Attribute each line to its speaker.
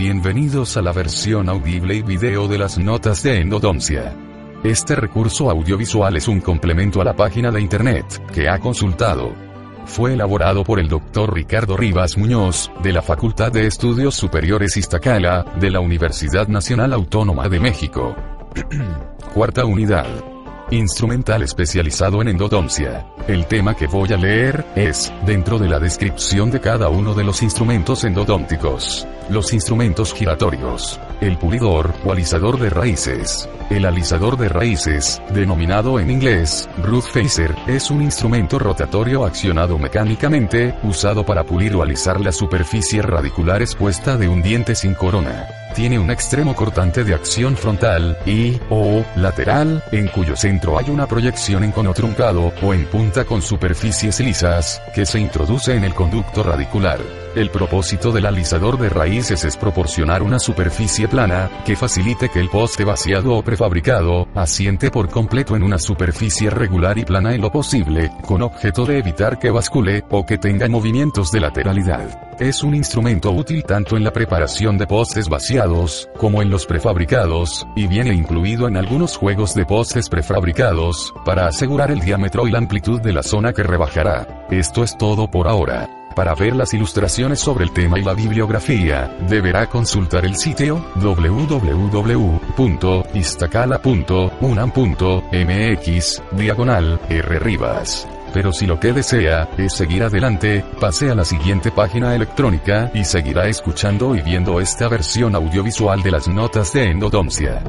Speaker 1: Bienvenidos a la versión audible y video de las notas de endodoncia. Este recurso audiovisual es un complemento a la página de internet que ha consultado. Fue elaborado por el Dr. Ricardo Rivas Muñoz, de la Facultad de Estudios Superiores Iztacala, de la Universidad Nacional Autónoma de México. Cuarta unidad. Instrumental especializado en endodoncia. El tema que voy a leer es, dentro de la descripción de cada uno de los instrumentos endodónticos. Los instrumentos giratorios. El pulidor o alisador de raíces. El alisador de raíces, denominado en inglés, root phaser, es un instrumento rotatorio accionado mecánicamente, usado para pulir o alisar la superficie radicular expuesta de un diente sin corona tiene un extremo cortante de acción frontal, y, o, lateral, en cuyo centro hay una proyección en cono truncado, o en punta con superficies lisas, que se introduce en el conducto radicular. El propósito del alisador de raíces es proporcionar una superficie plana, que facilite que el poste vaciado o prefabricado, asiente por completo en una superficie regular y plana en lo posible, con objeto de evitar que bascule, o que tenga movimientos de lateralidad. Es un instrumento útil tanto en la preparación de postes vaciados, como en los prefabricados, y viene incluido en algunos juegos de postes prefabricados, para asegurar el diámetro y la amplitud de la zona que rebajará. Esto es todo por ahora. Para ver las ilustraciones sobre el tema y la bibliografía, deberá consultar el sitio www.istacala.unam.mx, diagonal, R. Rivas. Pero si lo que desea, es seguir adelante, pase a la siguiente página electrónica, y seguirá escuchando y viendo esta versión audiovisual de las notas de endodoncia.